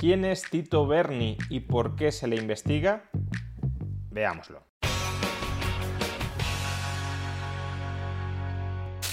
¿Quién es Tito Berni y por qué se le investiga? Veámoslo.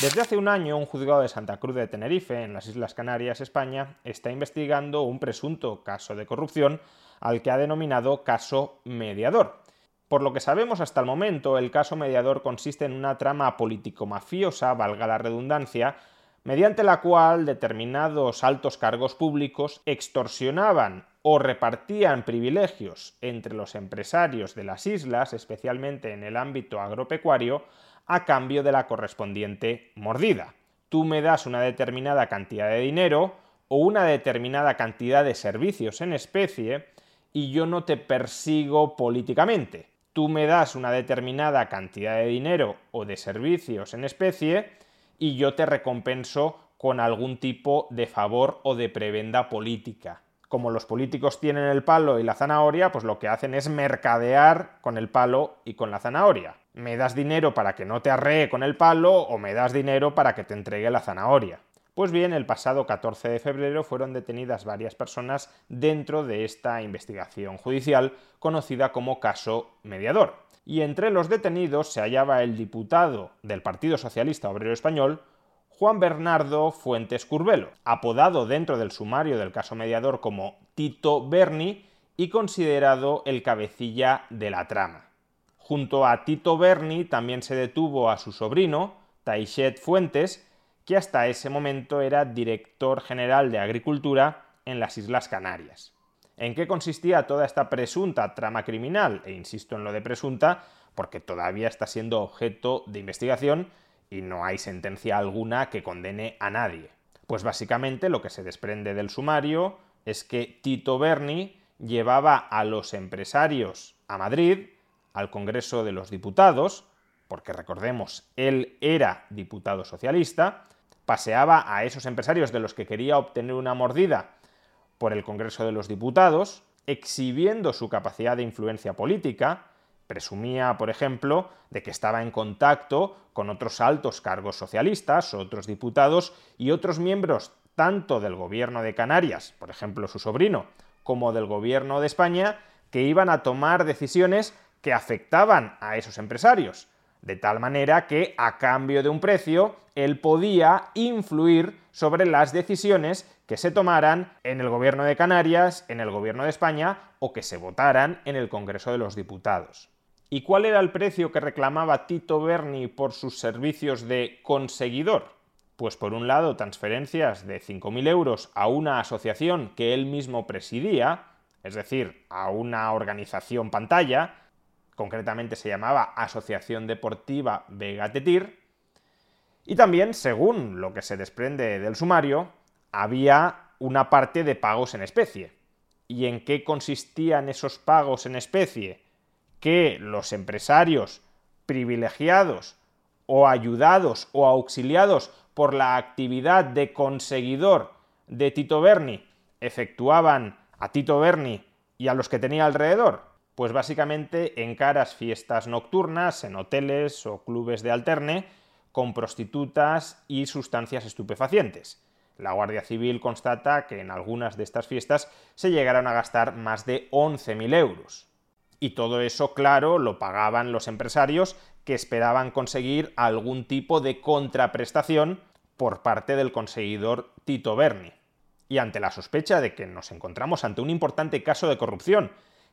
Desde hace un año, un juzgado de Santa Cruz de Tenerife, en las Islas Canarias, España, está investigando un presunto caso de corrupción al que ha denominado caso mediador. Por lo que sabemos hasta el momento, el caso mediador consiste en una trama político-mafiosa, valga la redundancia, mediante la cual determinados altos cargos públicos extorsionaban o repartían privilegios entre los empresarios de las islas, especialmente en el ámbito agropecuario, a cambio de la correspondiente mordida. Tú me das una determinada cantidad de dinero o una determinada cantidad de servicios en especie y yo no te persigo políticamente. Tú me das una determinada cantidad de dinero o de servicios en especie y yo te recompenso con algún tipo de favor o de prebenda política. Como los políticos tienen el palo y la zanahoria, pues lo que hacen es mercadear con el palo y con la zanahoria me das dinero para que no te arree con el palo o me das dinero para que te entregue la zanahoria. Pues bien, el pasado 14 de febrero fueron detenidas varias personas dentro de esta investigación judicial conocida como caso mediador. Y entre los detenidos se hallaba el diputado del Partido Socialista Obrero Español, Juan Bernardo Fuentes Curbelo, apodado dentro del sumario del caso mediador como Tito Berni y considerado el cabecilla de la trama. Junto a Tito Berni también se detuvo a su sobrino, Taichet Fuentes, que hasta ese momento era director general de Agricultura en las Islas Canarias. ¿En qué consistía toda esta presunta trama criminal? E insisto en lo de presunta, porque todavía está siendo objeto de investigación y no hay sentencia alguna que condene a nadie. Pues básicamente lo que se desprende del sumario es que Tito Berni llevaba a los empresarios a Madrid al Congreso de los Diputados, porque recordemos, él era diputado socialista, paseaba a esos empresarios de los que quería obtener una mordida por el Congreso de los Diputados, exhibiendo su capacidad de influencia política, presumía, por ejemplo, de que estaba en contacto con otros altos cargos socialistas, otros diputados y otros miembros tanto del gobierno de Canarias, por ejemplo su sobrino, como del gobierno de España, que iban a tomar decisiones que afectaban a esos empresarios, de tal manera que a cambio de un precio él podía influir sobre las decisiones que se tomaran en el gobierno de Canarias, en el gobierno de España o que se votaran en el Congreso de los Diputados. ¿Y cuál era el precio que reclamaba Tito Berni por sus servicios de conseguidor? Pues por un lado transferencias de 5.000 euros a una asociación que él mismo presidía, es decir, a una organización pantalla, concretamente se llamaba Asociación Deportiva Vega Tetir, y también, según lo que se desprende del sumario, había una parte de pagos en especie. ¿Y en qué consistían esos pagos en especie? Que los empresarios privilegiados o ayudados o auxiliados por la actividad de conseguidor de Tito Berni efectuaban a Tito Berni y a los que tenía alrededor. Pues básicamente en caras fiestas nocturnas, en hoteles o clubes de alterne, con prostitutas y sustancias estupefacientes. La Guardia Civil constata que en algunas de estas fiestas se llegaron a gastar más de 11.000 euros. Y todo eso, claro, lo pagaban los empresarios que esperaban conseguir algún tipo de contraprestación por parte del conseguidor Tito Berni. Y ante la sospecha de que nos encontramos ante un importante caso de corrupción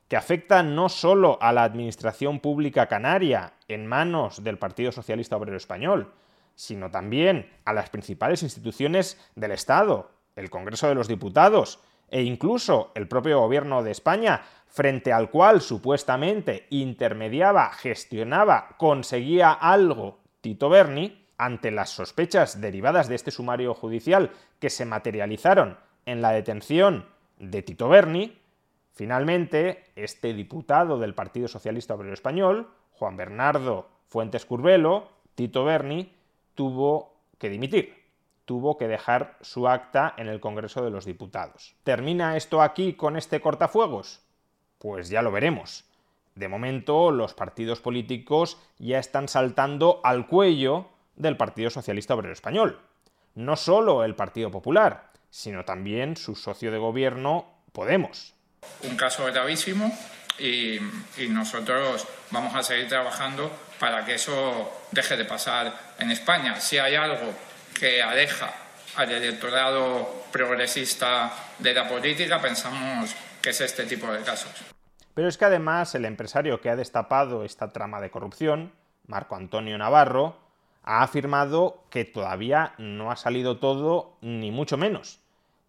que afecta no solo a la administración pública canaria en manos del Partido Socialista Obrero Español, sino también a las principales instituciones del Estado, el Congreso de los Diputados e incluso el propio Gobierno de España, frente al cual supuestamente intermediaba, gestionaba, conseguía algo Tito Berni, ante las sospechas derivadas de este sumario judicial que se materializaron en la detención de Tito Berni, finalmente este diputado del Partido Socialista Obrero Español, Juan Bernardo Fuentes Curbelo, Tito Berni, tuvo que dimitir, tuvo que dejar su acta en el Congreso de los Diputados. ¿Termina esto aquí con este cortafuegos? Pues ya lo veremos. De momento, los partidos políticos ya están saltando al cuello del Partido Socialista Obrero Español. No solo el Partido Popular, sino también su socio de gobierno, Podemos. Un caso gravísimo y, nosotros vamos a seguir trabajando para que eso deje de pasar en España. Si hay algo que aleja al electorado progresista de la política, pensamos que es este tipo de casos. Pero es que además el empresario que ha destapado esta trama de corrupción, Marco Antonio Navarro, ha afirmado que todavía no ha salido todo, ni mucho menos,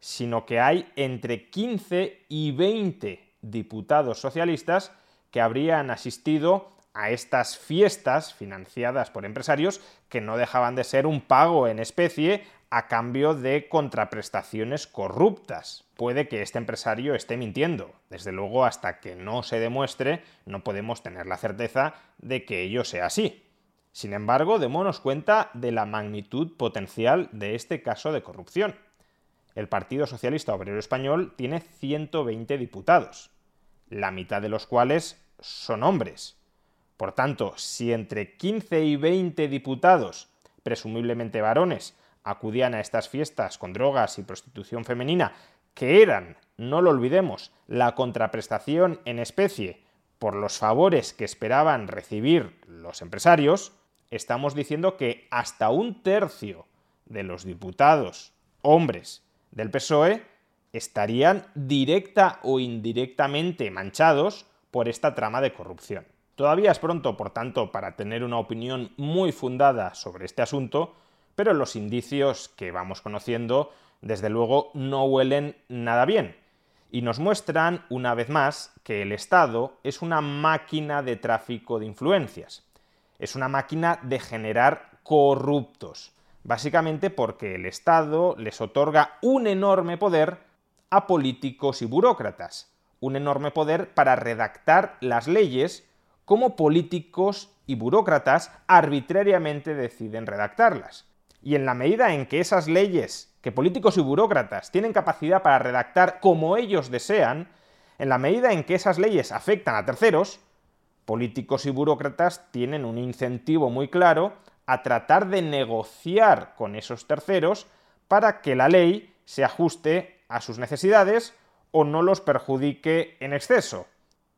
sino que hay entre 15 y 20 diputados socialistas que habrían asistido a estas fiestas financiadas por empresarios que no dejaban de ser un pago en especie a cambio de contraprestaciones corruptas. Puede que este empresario esté mintiendo. Desde luego, hasta que no se demuestre, no podemos tener la certeza de que ello sea así. Sin embargo, démonos cuenta de la magnitud potencial de este caso de corrupción. El Partido Socialista Obrero Español tiene 120 diputados, la mitad de los cuales son hombres. Por tanto, si entre 15 y 20 diputados, presumiblemente varones, acudían a estas fiestas con drogas y prostitución femenina, que eran, no lo olvidemos, la contraprestación en especie por los favores que esperaban recibir los empresarios, estamos diciendo que hasta un tercio de los diputados hombres del PSOE estarían directa o indirectamente manchados por esta trama de corrupción. Todavía es pronto, por tanto, para tener una opinión muy fundada sobre este asunto, pero los indicios que vamos conociendo, desde luego, no huelen nada bien. Y nos muestran, una vez más, que el Estado es una máquina de tráfico de influencias, es una máquina de generar corruptos, básicamente porque el Estado les otorga un enorme poder a políticos y burócratas, un enorme poder para redactar las leyes como políticos y burócratas arbitrariamente deciden redactarlas. Y en la medida en que esas leyes que políticos y burócratas tienen capacidad para redactar como ellos desean, en la medida en que esas leyes afectan a terceros, políticos y burócratas tienen un incentivo muy claro a tratar de negociar con esos terceros para que la ley se ajuste a sus necesidades o no los perjudique en exceso.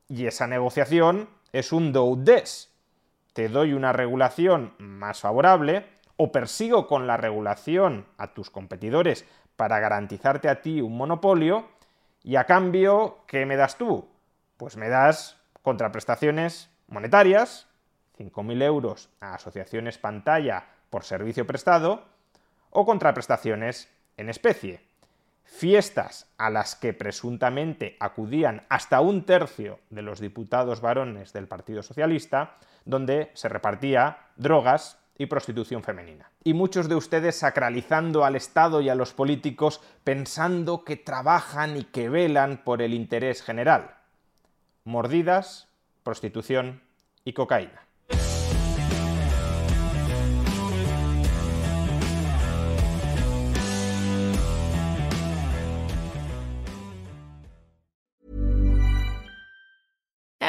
Y esa negociación es un do des. Te doy una regulación más favorable, o persigo con la regulación a tus competidores para garantizarte a ti un monopolio y a cambio, ¿qué me das tú? Pues me das contraprestaciones monetarias, 5.000 euros a asociaciones pantalla por servicio prestado, o contraprestaciones en especie. Fiestas a las que presuntamente acudían hasta un tercio de los diputados varones del Partido Socialista, donde se repartía drogas y prostitución femenina. Y muchos de ustedes sacralizando al Estado y a los políticos pensando que trabajan y que velan por el interés general. Mordidas, prostitución y cocaína.